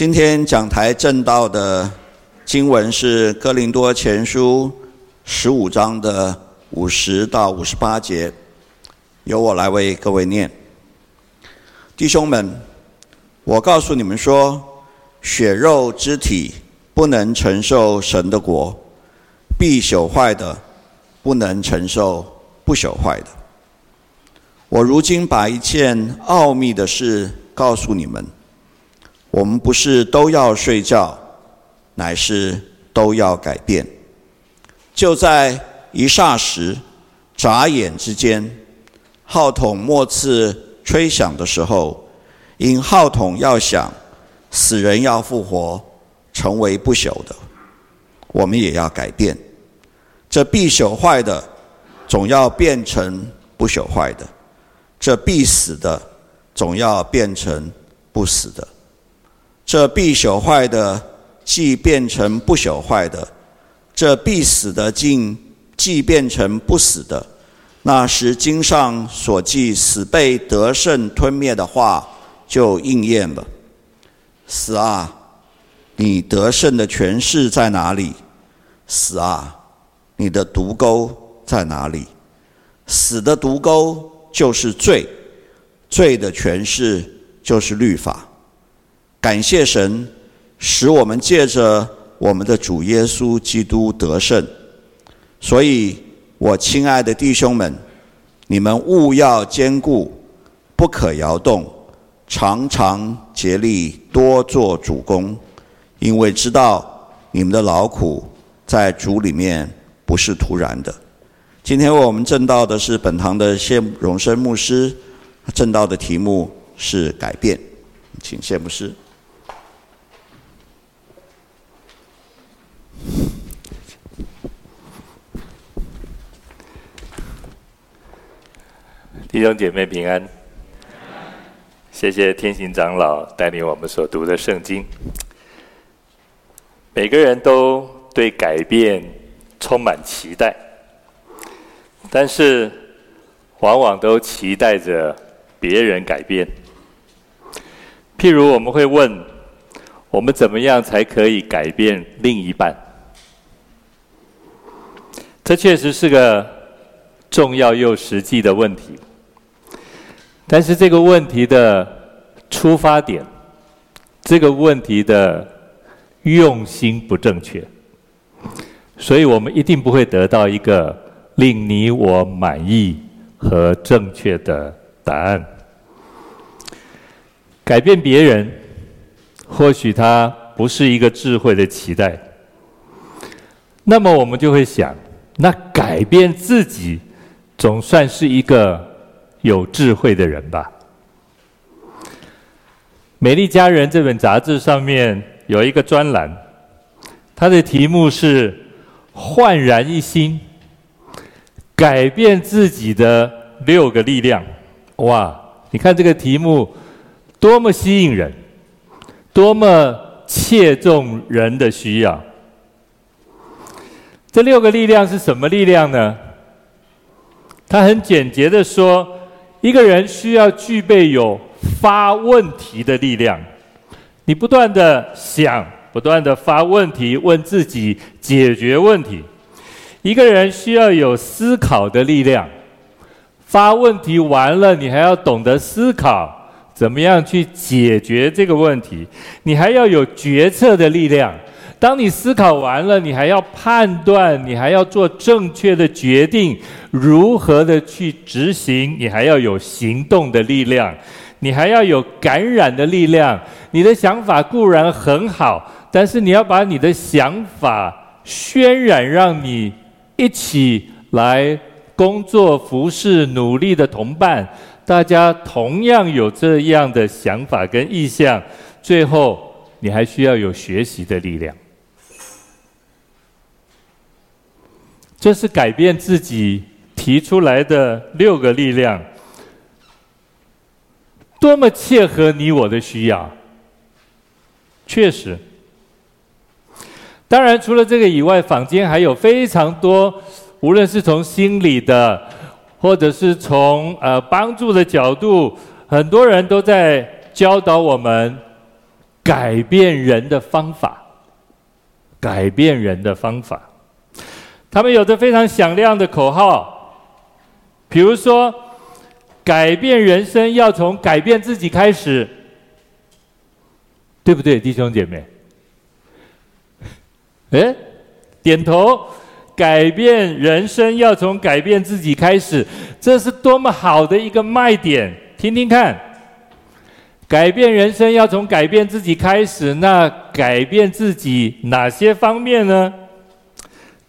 今天讲台正道的经文是《哥林多前书》十五章的五十到五十八节，由我来为各位念。弟兄们，我告诉你们说，血肉之体不能承受神的国，必朽坏的不能承受不朽坏的。我如今把一件奥秘的事告诉你们。我们不是都要睡觉，乃是都要改变。就在一霎时、眨眼之间，号筒末次吹响的时候，因号筒要响，死人要复活，成为不朽的，我们也要改变。这必朽坏的，总要变成不朽坏的；这必死的，总要变成不死的。这必朽坏的，既变成不朽坏的；这必死的，竟既变成不死的。那时经上所记死被得胜吞灭的话，就应验了。死啊，你得胜的权势在哪里？死啊，你的毒钩在哪里？死的毒钩就是罪，罪的权势就是律法。感谢神，使我们借着我们的主耶稣基督得胜。所以，我亲爱的弟兄们，你们务要坚固，不可摇动，常常竭力多做主工，因为知道你们的劳苦在主里面不是突然的。今天我们证道的是本堂的谢荣生牧师，证道的题目是改变，请谢牧师。弟兄姐妹平安，谢谢天行长老带领我们所读的圣经。每个人都对改变充满期待，但是往往都期待着别人改变。譬如我们会问：我们怎么样才可以改变另一半？这确实是个重要又实际的问题。但是这个问题的出发点，这个问题的用心不正确，所以我们一定不会得到一个令你我满意和正确的答案。改变别人，或许它不是一个智慧的期待。那么我们就会想，那改变自己，总算是一个。有智慧的人吧，《美丽佳人》这本杂志上面有一个专栏，它的题目是“焕然一新，改变自己的六个力量”。哇，你看这个题目多么吸引人，多么切中人的需要。这六个力量是什么力量呢？他很简洁的说。一个人需要具备有发问题的力量，你不断的想，不断的发问题，问自己，解决问题。一个人需要有思考的力量，发问题完了，你还要懂得思考，怎么样去解决这个问题。你还要有决策的力量。当你思考完了，你还要判断，你还要做正确的决定，如何的去执行，你还要有行动的力量，你还要有感染的力量。你的想法固然很好，但是你要把你的想法渲染，让你一起来工作、服侍、努力的同伴，大家同样有这样的想法跟意向。最后，你还需要有学习的力量。这是改变自己提出来的六个力量，多么切合你我的需要。确实，当然除了这个以外，坊间还有非常多，无论是从心理的，或者是从呃帮助的角度，很多人都在教导我们改变人的方法，改变人的方法。他们有着非常响亮的口号，比如说，改变人生要从改变自己开始，对不对，弟兄姐妹？哎，点头。改变人生要从改变自己开始，这是多么好的一个卖点！听听看，改变人生要从改变自己开始，那改变自己哪些方面呢？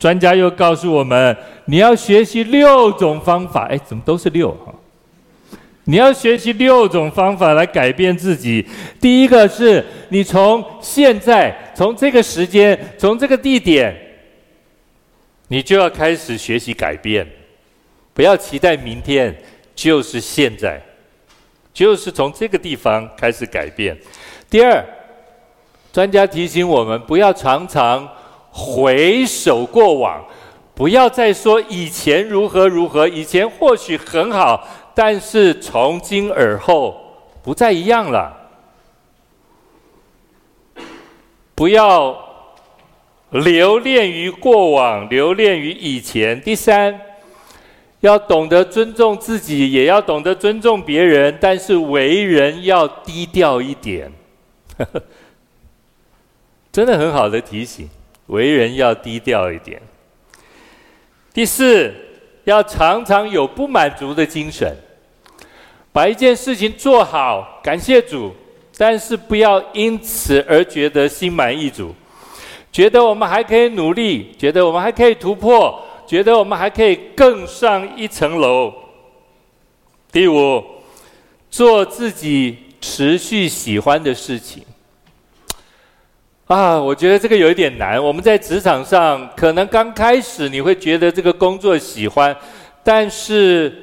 专家又告诉我们，你要学习六种方法。哎，怎么都是六哈？你要学习六种方法来改变自己。第一个是你从现在，从这个时间，从这个地点。你就要开始学习改变，不要期待明天，就是现在，就是从这个地方开始改变。第二，专家提醒我们，不要常常回首过往，不要再说以前如何如何，以前或许很好，但是从今而后不再一样了。不要。留恋于过往，留恋于以前。第三，要懂得尊重自己，也要懂得尊重别人，但是为人要低调一点。真的很好的提醒，为人要低调一点。第四，要常常有不满足的精神，把一件事情做好，感谢主，但是不要因此而觉得心满意足。觉得我们还可以努力，觉得我们还可以突破，觉得我们还可以更上一层楼。第五，做自己持续喜欢的事情。啊，我觉得这个有一点难。我们在职场上，可能刚开始你会觉得这个工作喜欢，但是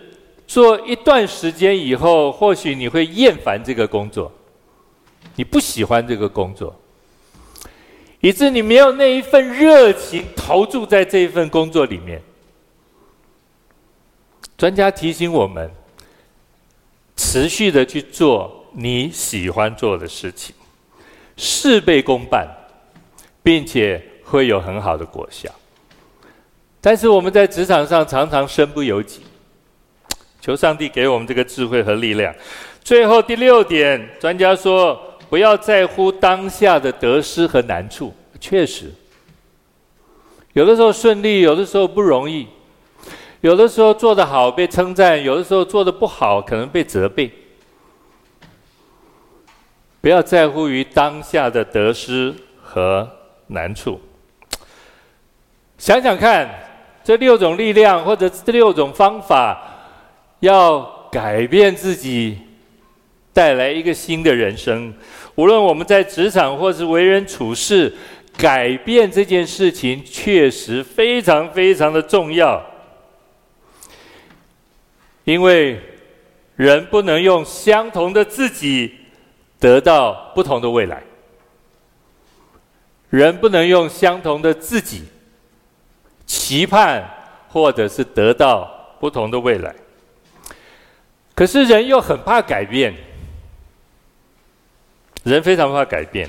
做一段时间以后，或许你会厌烦这个工作，你不喜欢这个工作。以致你没有那一份热情投注在这一份工作里面。专家提醒我们，持续的去做你喜欢做的事情，事倍功半，并且会有很好的果效。但是我们在职场上常常身不由己，求上帝给我们这个智慧和力量。最后第六点，专家说。不要在乎当下的得失和难处，确实，有的时候顺利，有的时候不容易，有的时候做得好被称赞，有的时候做得不好可能被责备。不要在乎于当下的得失和难处。想想看，这六种力量或者这六种方法，要改变自己。带来一个新的人生，无论我们在职场或是为人处事，改变这件事情确实非常非常的重要。因为人不能用相同的自己得到不同的未来，人不能用相同的自己期盼或者是得到不同的未来。可是人又很怕改变。人非常怕改变，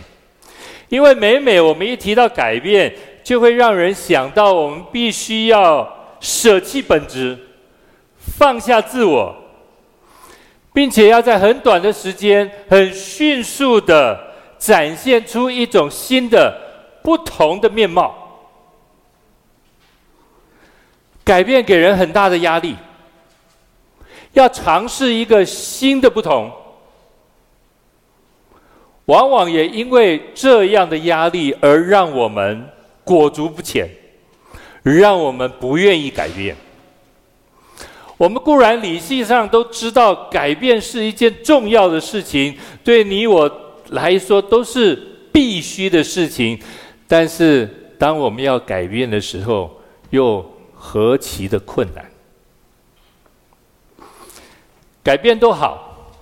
因为每每我们一提到改变，就会让人想到我们必须要舍弃本质，放下自我，并且要在很短的时间、很迅速的展现出一种新的、不同的面貌。改变给人很大的压力，要尝试一个新的不同。往往也因为这样的压力而让我们裹足不前，让我们不愿意改变。我们固然理性上都知道改变是一件重要的事情，对你我来说都是必须的事情，但是当我们要改变的时候，又何其的困难。改变都好，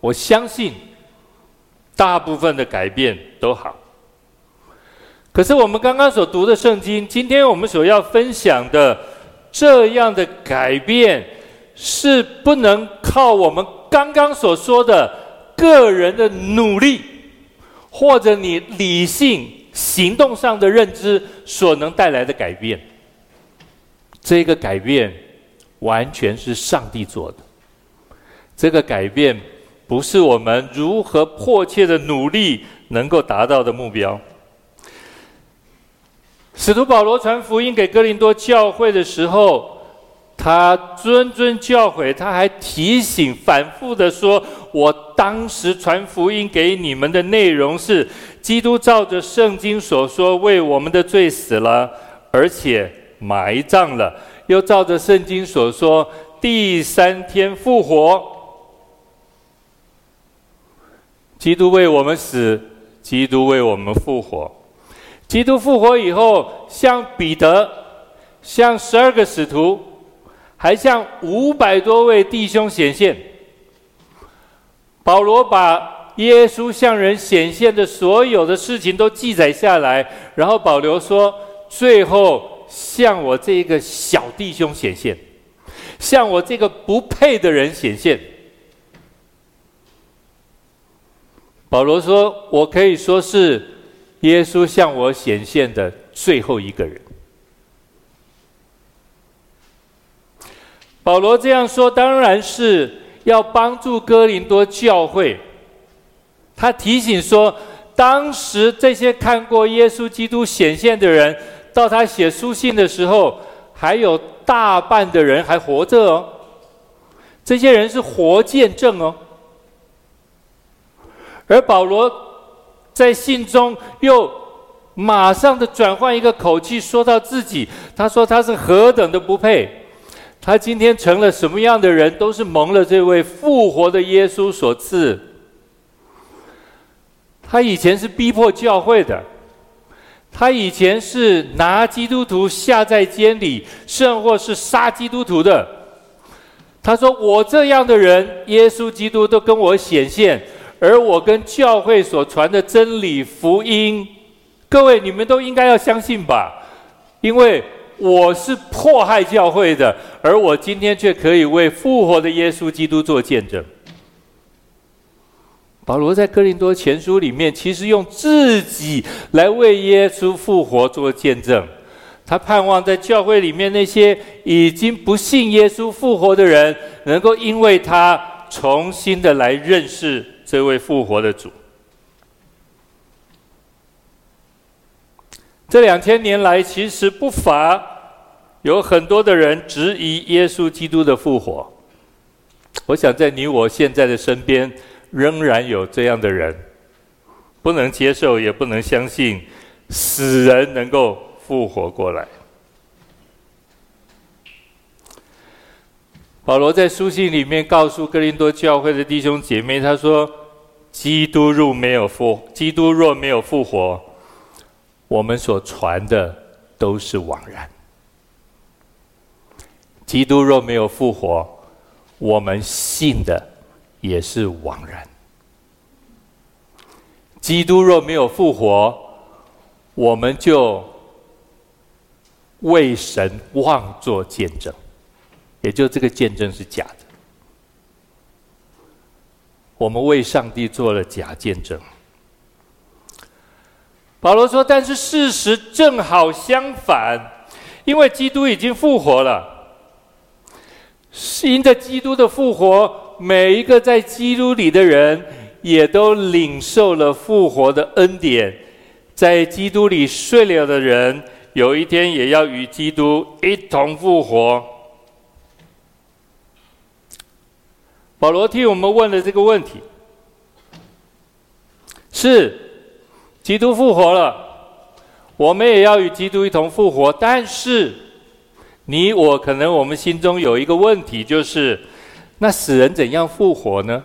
我相信。大部分的改变都好，可是我们刚刚所读的圣经，今天我们所要分享的这样的改变，是不能靠我们刚刚所说的个人的努力，或者你理性行动上的认知所能带来的改变。这个改变完全是上帝做的。这个改变不是我们如何迫切的努力能够达到的目标。使徒保罗传福音给哥林多教会的时候，他谆谆教诲，他还提醒、反复的说：“我当时传福音给你们的内容是，基督照着圣经所说，为我们的罪死了，而且埋葬了，又照着圣经所说，第三天复活。基督为我们死，基督为我们复活。”基督复活以后，向彼得、向十二个使徒，还向五百多位弟兄显现。保罗把耶稣向人显现的所有的事情都记载下来，然后保罗说：“最后向我这个小弟兄显现，向我这个不配的人显现。”保罗说：“我可以说是。”耶稣向我显现的最后一个人。保罗这样说，当然是要帮助哥林多教会。他提醒说，当时这些看过耶稣基督显现的人，到他写书信的时候，还有大半的人还活着哦。这些人是活见证哦。而保罗。在信中又马上的转换一个口气，说到自己，他说他是何等的不配，他今天成了什么样的人，都是蒙了这位复活的耶稣所赐。他以前是逼迫教会的，他以前是拿基督徒下在监里，甚或是杀基督徒的。他说我这样的人，耶稣基督都跟我显现。而我跟教会所传的真理福音，各位你们都应该要相信吧？因为我是迫害教会的，而我今天却可以为复活的耶稣基督做见证。保罗在哥林多前书里面，其实用自己来为耶稣复活做见证。他盼望在教会里面那些已经不信耶稣复活的人，能够因为他重新的来认识。这位复活的主，这两千年来，其实不乏有很多的人质疑耶稣基督的复活。我想，在你我现在的身边，仍然有这样的人，不能接受，也不能相信死人能够复活过来。保罗在书信里面告诉哥林多教会的弟兄姐妹，他说。基督若没有复，基督若没有复活，我们所传的都是枉然。基督若没有复活，我们信的也是枉然。基督若没有复活，我们就为神妄作见证，也就这个见证是假的。我们为上帝做了假见证。保罗说：“但是事实正好相反，因为基督已经复活了。因着基督的复活，每一个在基督里的人也都领受了复活的恩典。在基督里睡了的人，有一天也要与基督一同复活。”保罗替我们问了这个问题：是基督复活了，我们也要与基督一同复活。但是，你我可能我们心中有一个问题，就是那死人怎样复活呢？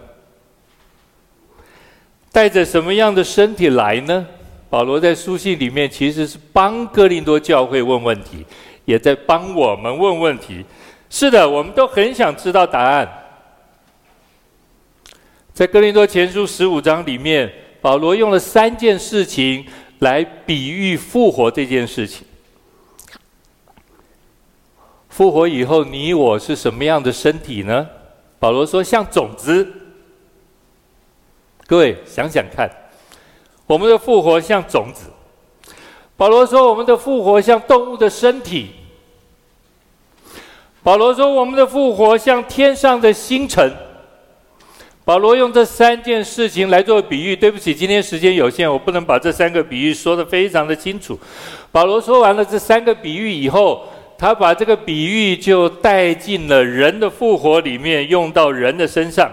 带着什么样的身体来呢？保罗在书信里面其实是帮哥林多教会问问题，也在帮我们问问题。是的，我们都很想知道答案。在哥林多前书十五章里面，保罗用了三件事情来比喻复活这件事情。复活以后，你我是什么样的身体呢？保罗说，像种子。各位想想看，我们的复活像种子。保罗说，我们的复活像动物的身体。保罗说，我们的复活像天上的星辰。保罗用这三件事情来做比喻。对不起，今天时间有限，我不能把这三个比喻说得非常的清楚。保罗说完了这三个比喻以后，他把这个比喻就带进了人的复活里面，用到人的身上。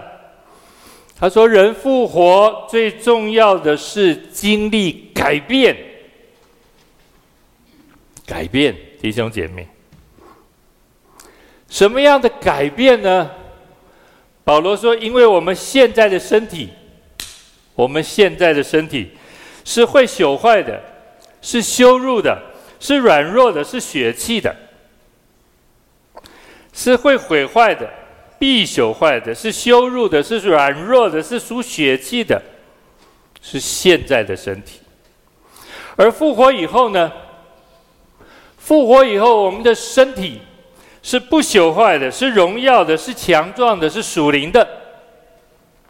他说：“人复活最重要的是经历改变，改变，弟兄姐妹，什么样的改变呢？”保罗说：“因为我们现在的身体，我们现在的身体是会朽坏的，是羞辱的，是软弱的，是血气的，是会毁坏的。”必朽坏的，是羞辱的，是软弱的，是属血气的，是现在的身体。而复活以后呢？复活以后，我们的身体是不朽坏的，是荣耀的，是强壮的，是属灵的。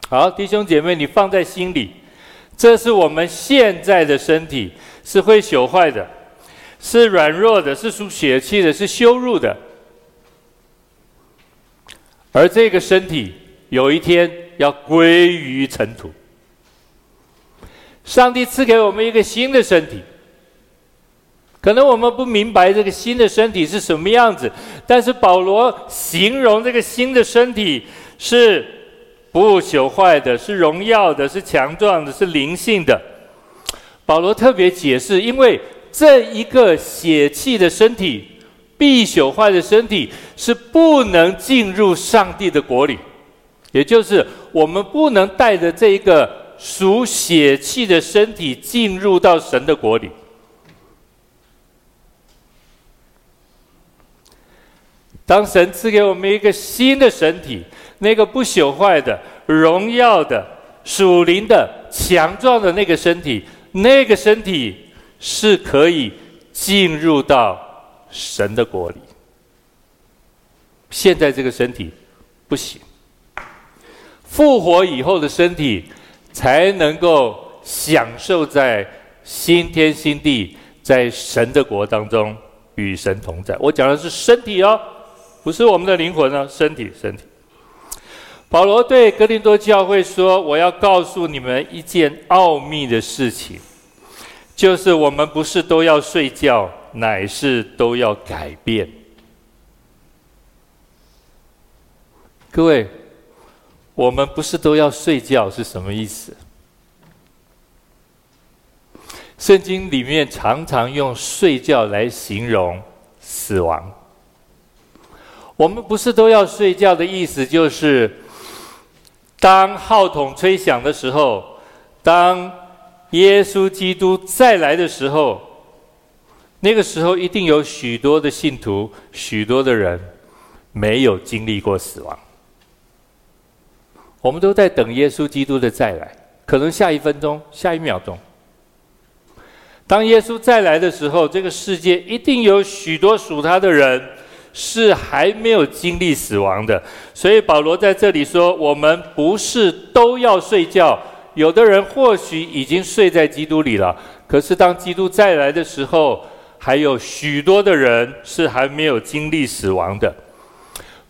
好，弟兄姐妹，你放在心里，这是我们现在的身体，是会朽坏的，是软弱的，是属血气的，是羞辱的。而这个身体有一天要归于尘土。上帝赐给我们一个新的身体，可能我们不明白这个新的身体是什么样子，但是保罗形容这个新的身体是不朽坏的，是荣耀的，是强壮的，是灵性的。保罗特别解释，因为这一个血气的身体。必朽坏的身体是不能进入上帝的国里，也就是我们不能带着这一个属血气的身体进入到神的国里。当神赐给我们一个新的身体，那个不朽坏的、荣耀的、属灵的、强壮的那个身体，那个身体是可以进入到。神的国里，现在这个身体不行。复活以后的身体才能够享受在新天新地，在神的国当中与神同在。我讲的是身体哦，不是我们的灵魂哦，身体，身体。保罗对哥林多教会说：“我要告诉你们一件奥秘的事情，就是我们不是都要睡觉。”乃是都要改变。各位，我们不是都要睡觉是什么意思？圣经里面常常用睡觉来形容死亡。我们不是都要睡觉的意思，就是当号筒吹响的时候，当耶稣基督再来的时候。那个时候一定有许多的信徒，许多的人没有经历过死亡。我们都在等耶稣基督的再来，可能下一分钟、下一秒钟。当耶稣再来的时候，这个世界一定有许多属他的人是还没有经历死亡的。所以保罗在这里说：“我们不是都要睡觉，有的人或许已经睡在基督里了。可是当基督再来的时候，”还有许多的人是还没有经历死亡的。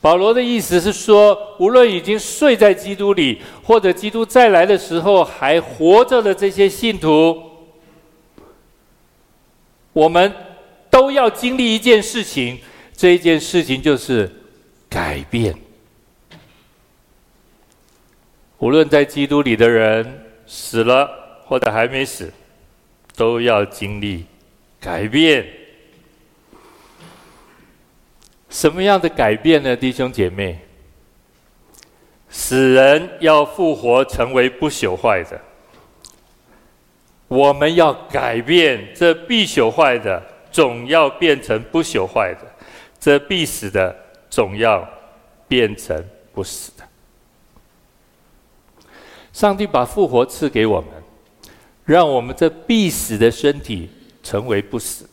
保罗的意思是说，无论已经睡在基督里，或者基督再来的时候还活着的这些信徒，我们都要经历一件事情，这一件事情就是改变。无论在基督里的人死了或者还没死，都要经历。改变，什么样的改变呢？弟兄姐妹，死人要复活成为不朽坏的，我们要改变这必朽坏的，总要变成不朽坏的；这必死的，总要变成不死的。上帝把复活赐给我们，让我们这必死的身体。成为不死的。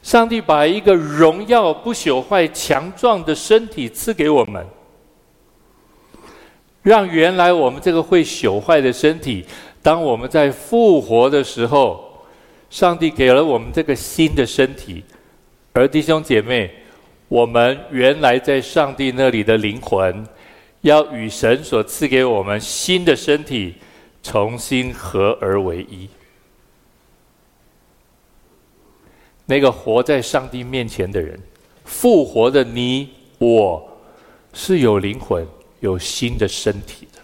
上帝把一个荣耀、不朽坏、强壮的身体赐给我们，让原来我们这个会朽坏的身体，当我们在复活的时候，上帝给了我们这个新的身体，而弟兄姐妹，我们原来在上帝那里的灵魂，要与神所赐给我们新的身体重新合而为一。那个活在上帝面前的人，复活的你我，是有灵魂、有新的身体的。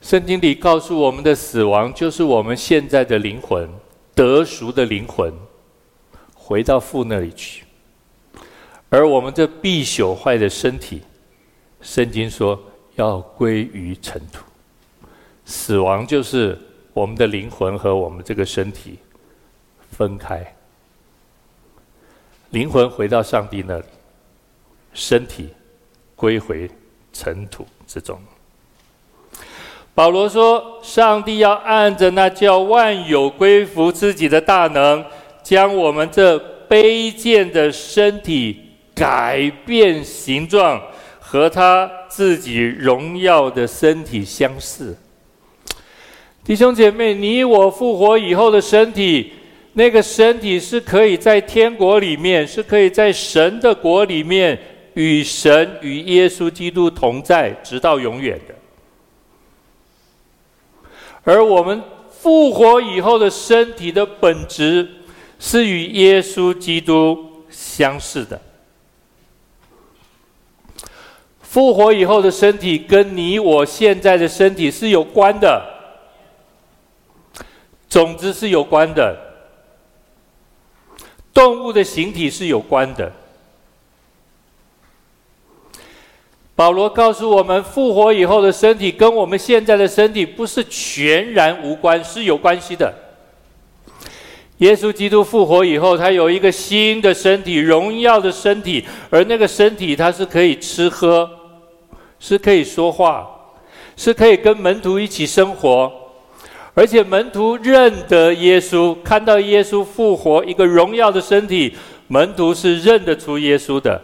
圣经里告诉我们的死亡，就是我们现在的灵魂得赎的灵魂，回到父那里去。而我们这必朽坏的身体，圣经说要归于尘土。死亡就是我们的灵魂和我们这个身体。分开，灵魂回到上帝那里，身体归回尘土之中。保罗说：“上帝要按着那叫万有归服自己的大能，将我们这卑贱的身体改变形状，和他自己荣耀的身体相似。”弟兄姐妹，你我复活以后的身体。那个身体是可以在天国里面，是可以在神的国里面与神与耶稣基督同在，直到永远的。而我们复活以后的身体的本质是与耶稣基督相似的。复活以后的身体跟你我现在的身体是有关的，总之是有关的。动物的形体是有关的。保罗告诉我们，复活以后的身体跟我们现在的身体不是全然无关，是有关系的。耶稣基督复活以后，他有一个新的身体，荣耀的身体，而那个身体他是可以吃喝，是可以说话，是可以跟门徒一起生活。而且门徒认得耶稣，看到耶稣复活一个荣耀的身体，门徒是认得出耶稣的。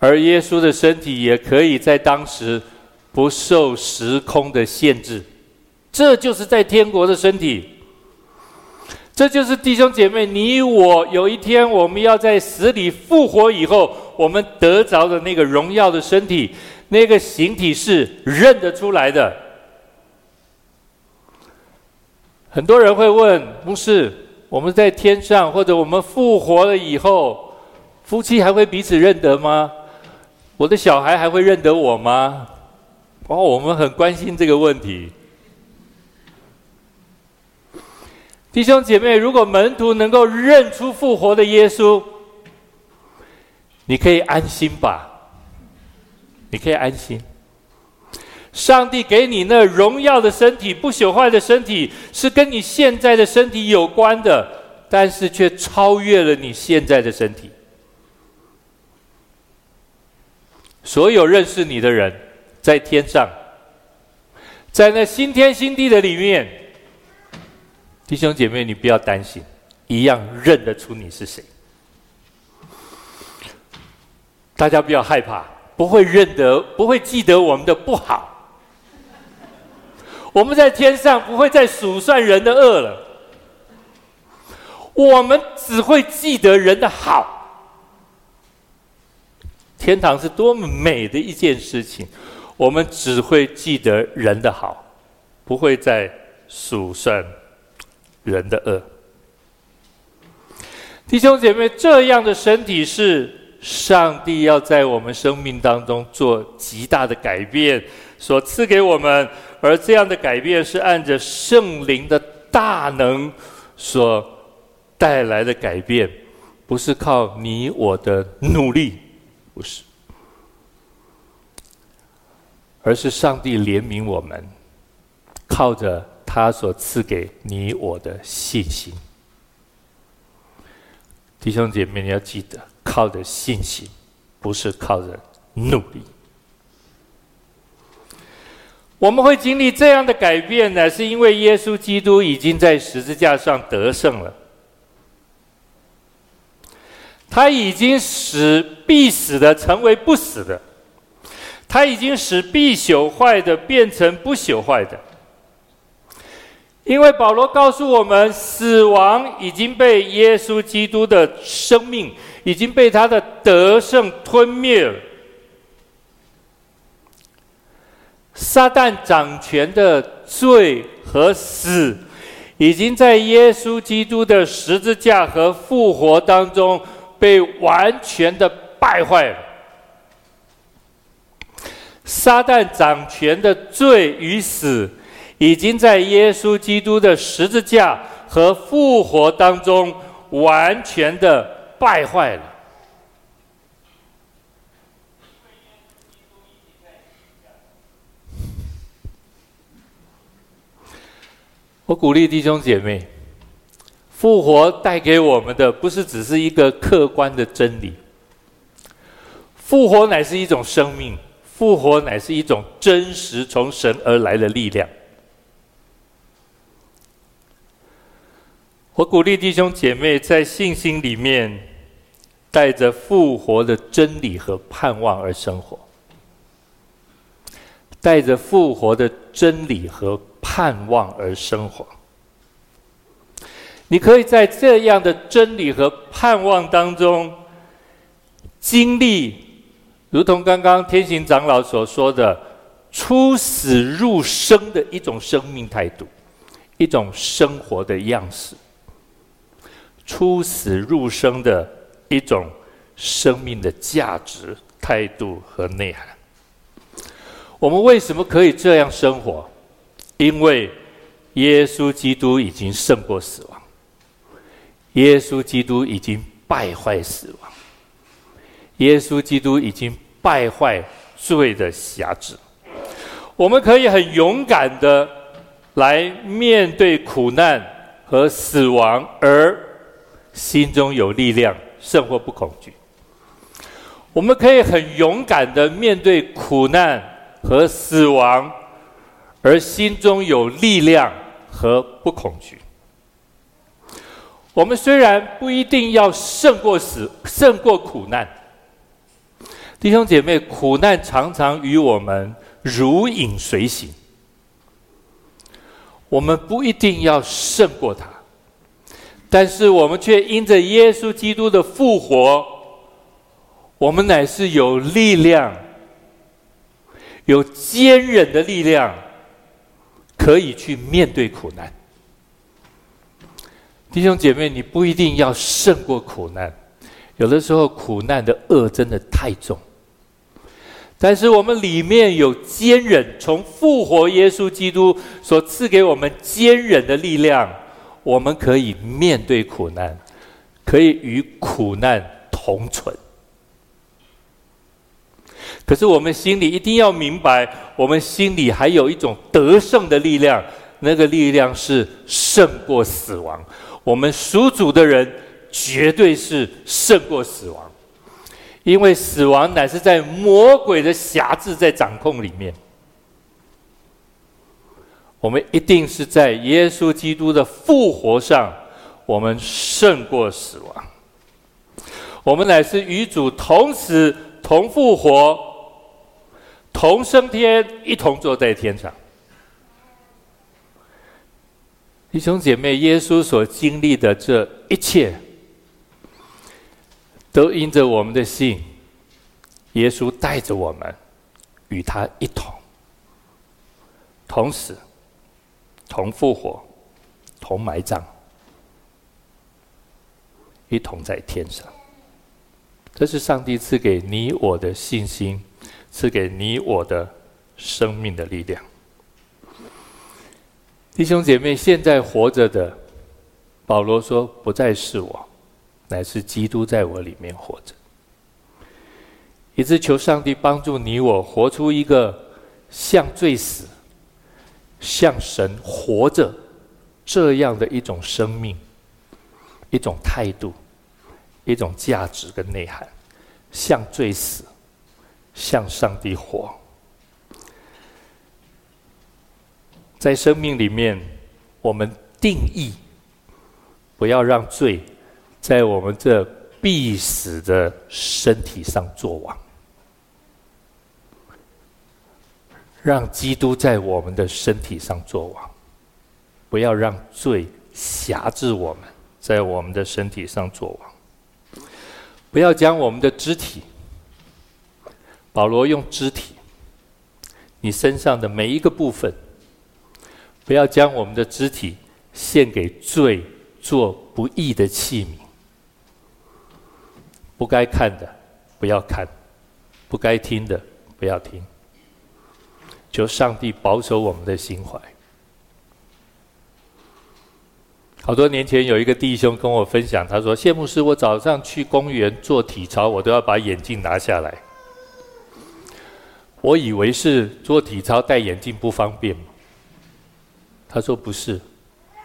而耶稣的身体也可以在当时不受时空的限制，这就是在天国的身体。这就是弟兄姐妹，你我有一天我们要在死里复活以后，我们得着的那个荣耀的身体，那个形体是认得出来的。很多人会问牧师：我们在天上，或者我们复活了以后，夫妻还会彼此认得吗？我的小孩还会认得我吗？哦，我们很关心这个问题。弟兄姐妹，如果门徒能够认出复活的耶稣，你可以安心吧？你可以安心。上帝给你那荣耀的身体、不朽坏的身体，是跟你现在的身体有关的，但是却超越了你现在的身体。所有认识你的人，在天上，在那新天新地的里面，弟兄姐妹，你不要担心，一样认得出你是谁。大家不要害怕，不会认得，不会记得我们的不好。我们在天上不会再数算人的恶了，我们只会记得人的好。天堂是多么美的一件事情，我们只会记得人的好，不会再数算人的恶。弟兄姐妹，这样的身体是上帝要在我们生命当中做极大的改变所赐给我们。而这样的改变是按着圣灵的大能所带来的改变，不是靠你我的努力，不是，而是上帝怜悯我们，靠着他所赐给你我的信心。弟兄姐妹，你要记得，靠着信心，不是靠着努力。我们会经历这样的改变呢，是因为耶稣基督已经在十字架上得胜了。他已经使必死的成为不死的，他已经使必朽坏的变成不朽坏的。因为保罗告诉我们，死亡已经被耶稣基督的生命已经被他的得胜吞灭了。撒旦掌权的罪和死，已经在耶稣基督的十字架和复活当中被完全的败坏了。撒旦掌权的罪与死，已经在耶稣基督的十字架和复活当中完全的败坏了。我鼓励弟兄姐妹，复活带给我们的不是只是一个客观的真理，复活乃是一种生命，复活乃是一种真实从神而来的力量。我鼓励弟兄姐妹在信心里面，带着复活的真理和盼望而生活，带着复活的真理和盼望而生活。你可以在这样的真理和盼望当中，经历，如同刚刚天行长老所说的，出死入生的一种生命态度，一种生活的样式。出死入生的一种生命的价值、态度和内涵。我们为什么可以这样生活？因为耶稣基督已经胜过死亡，耶稣基督已经败坏死亡，耶稣基督已经败坏罪的辖制。我们可以很勇敢的来面对苦难和死亡，而心中有力量，胜过不恐惧。我们可以很勇敢的面对苦难和死亡，而心中有力量和不恐惧。我们虽然不一定要胜过死，胜过苦难，弟兄姐妹，苦难常常与我们如影随形。我们不一定要胜过它。但是我们却因着耶稣基督的复活，我们乃是有力量、有坚忍的力量，可以去面对苦难。弟兄姐妹，你不一定要胜过苦难，有的时候苦难的恶真的太重。但是我们里面有坚忍，从复活耶稣基督所赐给我们坚忍的力量。我们可以面对苦难，可以与苦难同存。可是我们心里一定要明白，我们心里还有一种得胜的力量，那个力量是胜过死亡。我们属主的人绝对是胜过死亡，因为死亡乃是在魔鬼的辖制在掌控里面。我们一定是在耶稣基督的复活上，我们胜过死亡。我们乃是与主同时、同复活、同升天，一同坐在天上。弟兄姐妹，耶稣所经历的这一切，都因着我们的信，耶稣带着我们与他一同同死。同复活，同埋葬，一同在天上。这是上帝赐给你我的信心，赐给你我的生命的力量。弟兄姐妹，现在活着的，保罗说：“不再是我，乃是基督在我里面活着。”以致求上帝帮助你我活出一个像罪死。像神活着这样的一种生命，一种态度，一种价值跟内涵，向罪死，向上帝活。在生命里面，我们定义，不要让罪在我们这必死的身体上作王。让基督在我们的身体上作王，不要让罪辖制我们，在我们的身体上作王。不要将我们的肢体，保罗用肢体，你身上的每一个部分，不要将我们的肢体献给罪做不义的器皿。不该看的不要看，不该听的不要听。求上帝保守我们的心怀。好多年前有一个弟兄跟我分享，他说：“谢牧师，我早上去公园做体操，我都要把眼镜拿下来。我以为是做体操戴眼镜不方便。”他说：“不是，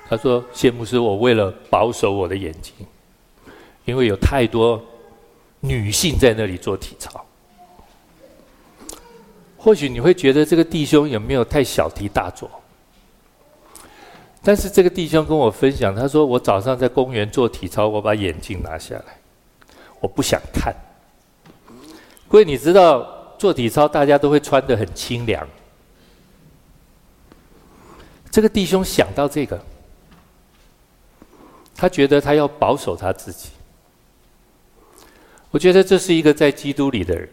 他说谢牧师，我为了保守我的眼睛，因为有太多。”女性在那里做体操，或许你会觉得这个弟兄有没有太小题大做？但是这个弟兄跟我分享，他说：“我早上在公园做体操，我把眼镜拿下来，我不想看。”各位，你知道做体操大家都会穿得很清凉。这个弟兄想到这个，他觉得他要保守他自己。我觉得这是一个在基督里的人，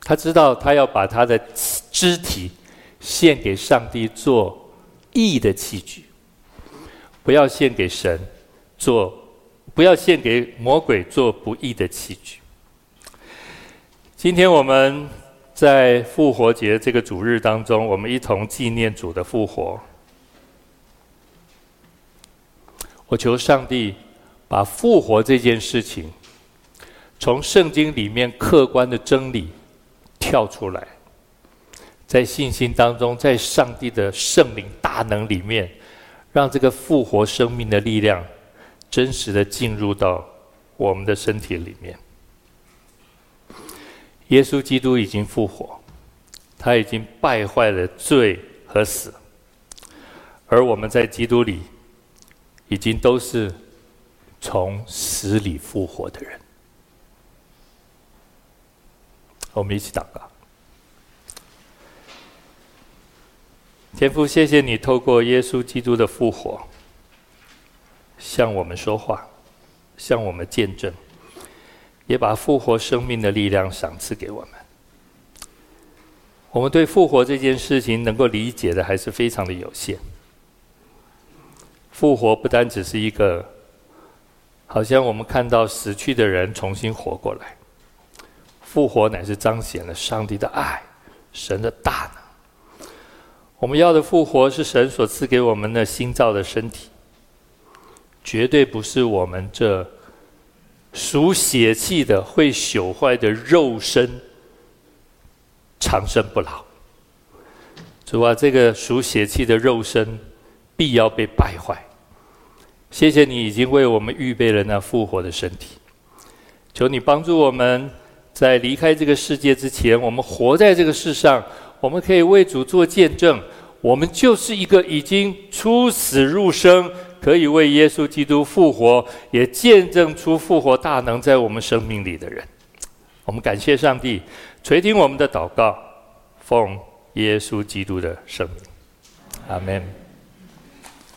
他知道他要把他的肢体献给上帝做义的器具，不要献给神做，不要献给魔鬼做不义的器具。今天我们在复活节这个主日当中，我们一同纪念主的复活。我求上帝把复活这件事情。从圣经里面客观的真理跳出来，在信心当中，在上帝的圣灵大能里面，让这个复活生命的力量真实的进入到我们的身体里面。耶稣基督已经复活，他已经败坏了罪和死，而我们在基督里已经都是从死里复活的人。我们一起祷告。天父，谢谢你透过耶稣基督的复活，向我们说话，向我们见证，也把复活生命的力量赏赐给我们。我们对复活这件事情能够理解的还是非常的有限。复活不单只是一个，好像我们看到死去的人重新活过来。复活乃是彰显了上帝的爱，神的大能。我们要的复活是神所赐给我们的新造的身体，绝对不是我们这属血气的会朽坏的肉身长生不老。主啊，这个属血气的肉身必要被败坏。谢谢你已经为我们预备了那复活的身体，求你帮助我们。在离开这个世界之前，我们活在这个世上，我们可以为主做见证。我们就是一个已经出死入生，可以为耶稣基督复活，也见证出复活大能在我们生命里的人。我们感谢上帝垂听我们的祷告，奉耶稣基督的圣名，阿门。